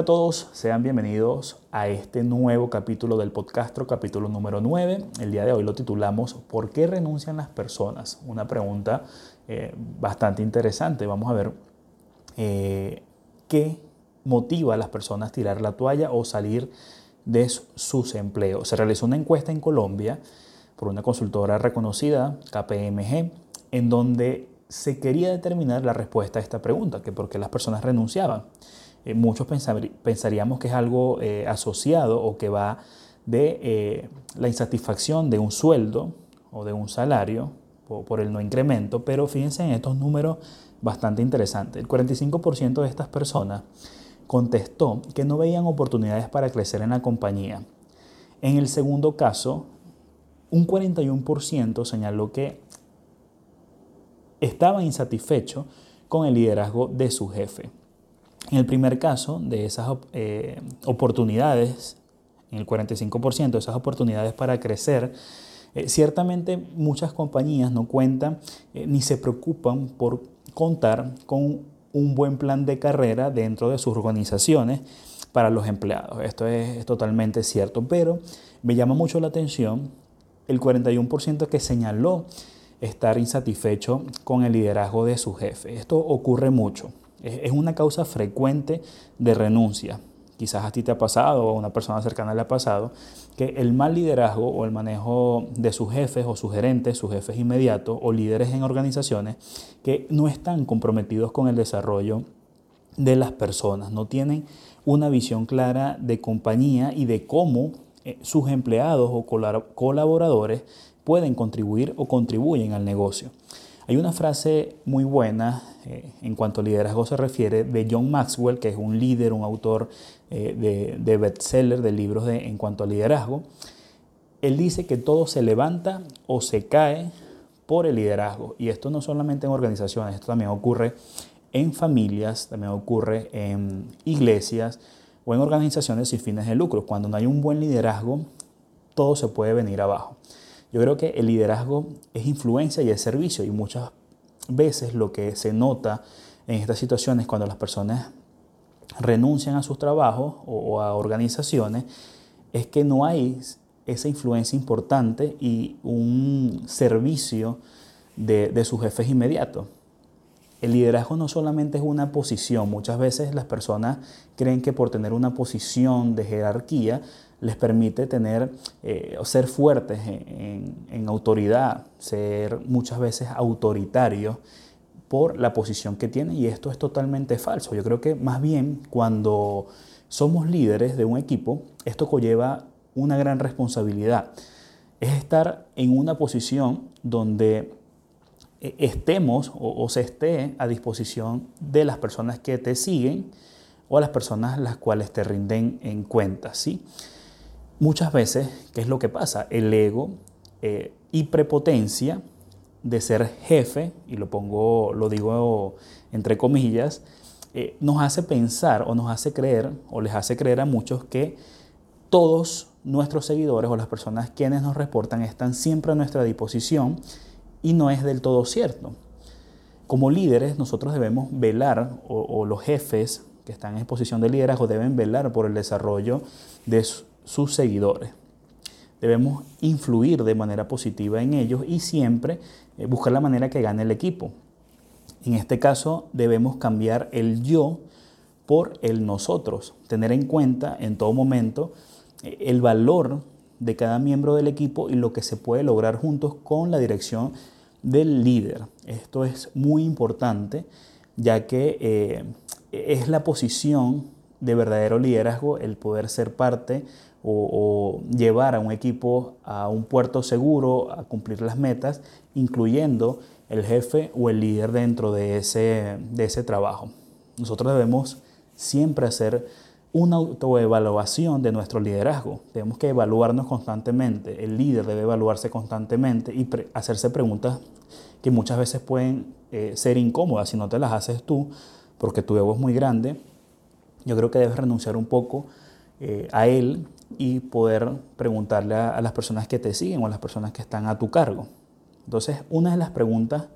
Hola a todos, sean bienvenidos a este nuevo capítulo del podcastro, capítulo número 9. El día de hoy lo titulamos ¿Por qué renuncian las personas? Una pregunta eh, bastante interesante. Vamos a ver eh, qué motiva a las personas a tirar la toalla o salir de sus empleos. Se realizó una encuesta en Colombia por una consultora reconocida, KPMG, en donde se quería determinar la respuesta a esta pregunta, que por qué las personas renunciaban. Eh, muchos pensaríamos que es algo eh, asociado o que va de eh, la insatisfacción de un sueldo o de un salario por el no incremento, pero fíjense en estos números bastante interesantes. El 45% de estas personas contestó que no veían oportunidades para crecer en la compañía. En el segundo caso, un 41% señaló que estaba insatisfecho con el liderazgo de su jefe. En el primer caso de esas eh, oportunidades, en el 45% de esas oportunidades para crecer, eh, ciertamente muchas compañías no cuentan eh, ni se preocupan por contar con un buen plan de carrera dentro de sus organizaciones para los empleados. Esto es, totalmente cierto, pero me llama mucho la atención el 41% que señaló estar insatisfecho con el liderazgo de su jefe. Esto ocurre mucho. Es una causa frecuente de renuncia. Quizás a ti te ha pasado o a una persona cercana le ha pasado que el mal liderazgo o el manejo de sus jefes o sus gerentes, sus jefes inmediatos o líderes en organizaciones que no están comprometidos con el desarrollo de las personas, no tienen una visión clara de compañía y de cómo eh, sus empleados o colaboradores pueden contribuir o contribuyen al negocio. Hay una frase muy buena eh, en cuanto a liderazgo se refiere de John Maxwell, que es un líder, un autor eh, de, de bestseller de libros de, en cuanto a liderazgo. Él dice que todo se levanta o se cae por el liderazgo. Y esto no solamente en organizaciones, esto también ocurre en familias, también ocurre en iglesias o en organizaciones sin fines de lucro. Cuando no hay un buen liderazgo, todo se puede venir abajo. Yo creo que el liderazgo es influencia y es servicio y muchas veces lo que se nota en estas situaciones cuando las personas renuncian a sus trabajos o, a organizaciones es que no hay esa influencia importante y un servicio de, de sus jefes inmediatos. El liderazgo no solamente es una posición, muchas veces las personas creen que por tener una posición de jerarquía les permite tener eh, o ser fuertes en, autoridad, ser muchas veces autoritarios por la posición que tienen y esto es totalmente falso. Yo creo que más bien cuando somos líderes de un equipo, esto conlleva una gran responsabilidad. Es estar en una posición donde estemos o, o, se esté a disposición de las personas que te siguen o a las personas las cuales te rinden en cuenta, ¿sí? Muchas veces, ¿qué es lo que pasa? El ego eh, y prepotencia de ser jefe, y lo pongo, lo digo entre comillas, eh, nos hace pensar o nos hace creer o les hace creer a muchos que todos nuestros seguidores o las personas quienes nos reportan están siempre a nuestra disposición y no es del todo cierto. Como líderes nosotros debemos velar o, los jefes que están en posición de liderazgo deben velar por el desarrollo de su, sus seguidores. Debemos influir de manera positiva en ellos y siempre eh, buscar la manera que gane el equipo. En este caso debemos cambiar el yo por el nosotros, tener en cuenta en todo momento eh, el valor de cada miembro del equipo y lo que se puede lograr juntos con la dirección del líder. Esto es muy importante ya que eh, es la posición de verdadero liderazgo el poder ser parte o, llevar a un equipo a un puerto seguro, a cumplir las metas, incluyendo el jefe o el líder dentro de ese, de ese trabajo. Nosotros debemos siempre hacer una autoevaluación de nuestro liderazgo. Tenemos que evaluarnos constantemente. El líder debe evaluarse constantemente y hacerse preguntas que muchas veces pueden eh, ser incómodas si no te las haces tú, porque tu ego es muy grande. Yo creo que debes renunciar un poco eh, a él y poder preguntarle a, las personas que te siguen o a las personas que están a tu cargo. Entonces, una de las preguntas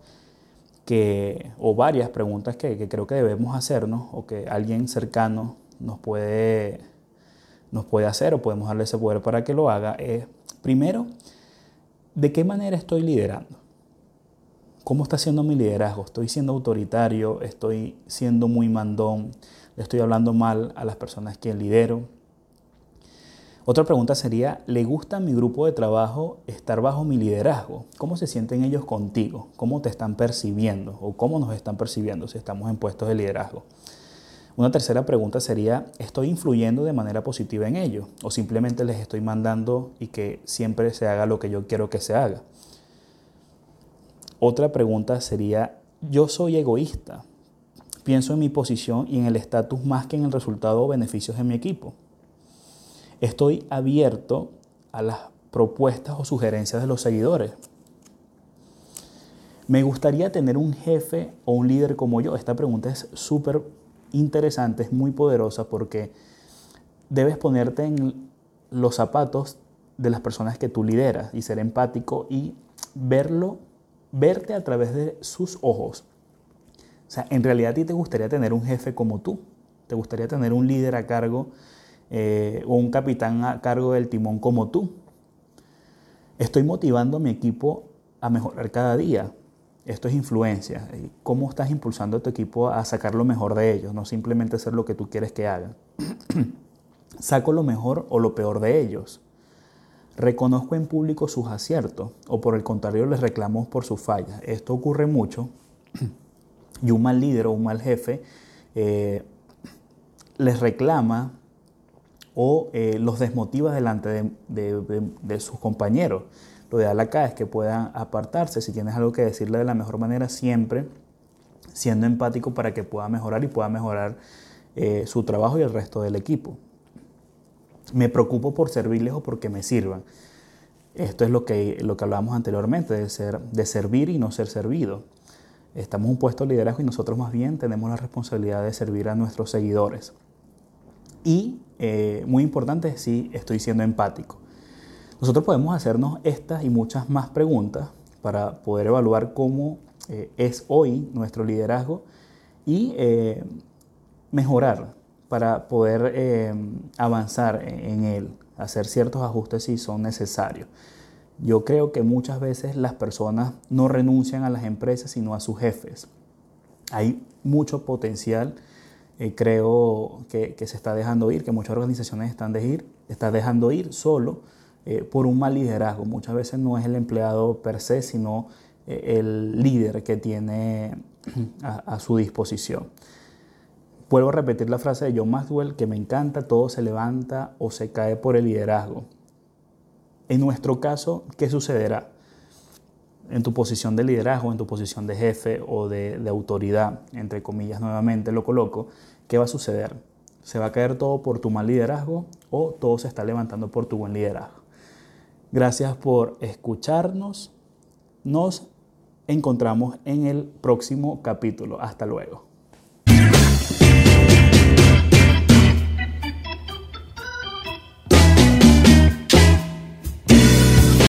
que, o varias preguntas que, creo que debemos hacernos o que alguien cercano nos puede, nos puede hacer o podemos darle ese poder para que lo haga es, primero, ¿de qué manera estoy liderando? ¿Cómo está siendo mi liderazgo? ¿Estoy siendo autoritario? ¿Estoy siendo muy mandón? ¿Le estoy hablando mal a las personas que lidero? Otra pregunta sería, ¿le gusta a mi grupo de trabajo estar bajo mi liderazgo? ¿Cómo se sienten ellos contigo? ¿Cómo te están percibiendo? ¿O cómo nos están percibiendo si estamos en puestos de liderazgo? Una tercera pregunta sería, ¿estoy influyendo de manera positiva en ellos? ¿O simplemente les estoy mandando y que siempre se haga lo que yo quiero que se haga? Otra pregunta sería, ¿yo soy egoísta? Pienso en mi posición y en el estatus más que en el resultado o beneficios de mi equipo. Estoy abierto a las propuestas o sugerencias de los seguidores. Me gustaría tener un jefe o un líder como yo. Esta pregunta es súper interesante, es muy poderosa porque debes ponerte en los zapatos de las personas que tú lideras y ser empático y verlo, verte a través de sus ojos. O sea, en realidad a ti te gustaría tener un jefe como tú, te gustaría tener un líder a cargo eh, o un capitán a cargo del timón como tú. Estoy motivando a mi equipo a mejorar cada día. Esto es influencia. ¿Cómo estás impulsando a tu equipo a sacar lo mejor de ellos? No simplemente hacer lo que tú quieres que hagan. ¿Saco lo mejor o lo peor de ellos? ¿Reconozco en público sus aciertos o por el contrario les reclamo por sus fallas? Esto ocurre mucho y un mal líder o un mal jefe eh, les reclama o eh, los desmotiva delante de, sus compañeros. Lo ideal acá es que puedan apartarse, si tienes algo que decirle de la mejor manera, siempre siendo empático para que pueda mejorar y pueda mejorar eh, su trabajo y el resto del equipo. Me preocupo por servirles o porque me sirvan. Esto es lo que, lo que hablábamos anteriormente, de, ser, de servir y no ser servido. Estamos en un puesto de liderazgo y nosotros más bien tenemos la responsabilidad de servir a nuestros seguidores. Y eh, muy importante si estoy siendo empático. Nosotros podemos hacernos estas y muchas más preguntas para poder evaluar cómo eh, es hoy nuestro liderazgo y eh, mejorar para poder avanzar en él, hacer ciertos ajustes si son necesarios. Yo creo que muchas veces las personas no renuncian a las empresas, sino a sus jefes. Hay mucho potencial eh, creo que, se está dejando ir, que muchas organizaciones están, de ir, están dejando ir solo eh, por un mal liderazgo. Muchas veces no es el empleado per se, sino eh, el líder que tiene a, a, su disposición. Vuelvo a repetir la frase de John Maxwell que me encanta, todo se levanta o se cae por el liderazgo. En nuestro caso, ¿qué sucederá? en tu posición de liderazgo, en tu posición de jefe o de, autoridad, entre comillas nuevamente lo coloco, ¿qué va a suceder? ¿Se va a caer todo por tu mal liderazgo o todo se está levantando por tu buen liderazgo? Gracias por escucharnos. Nos encontramos en el próximo capítulo. Hasta luego.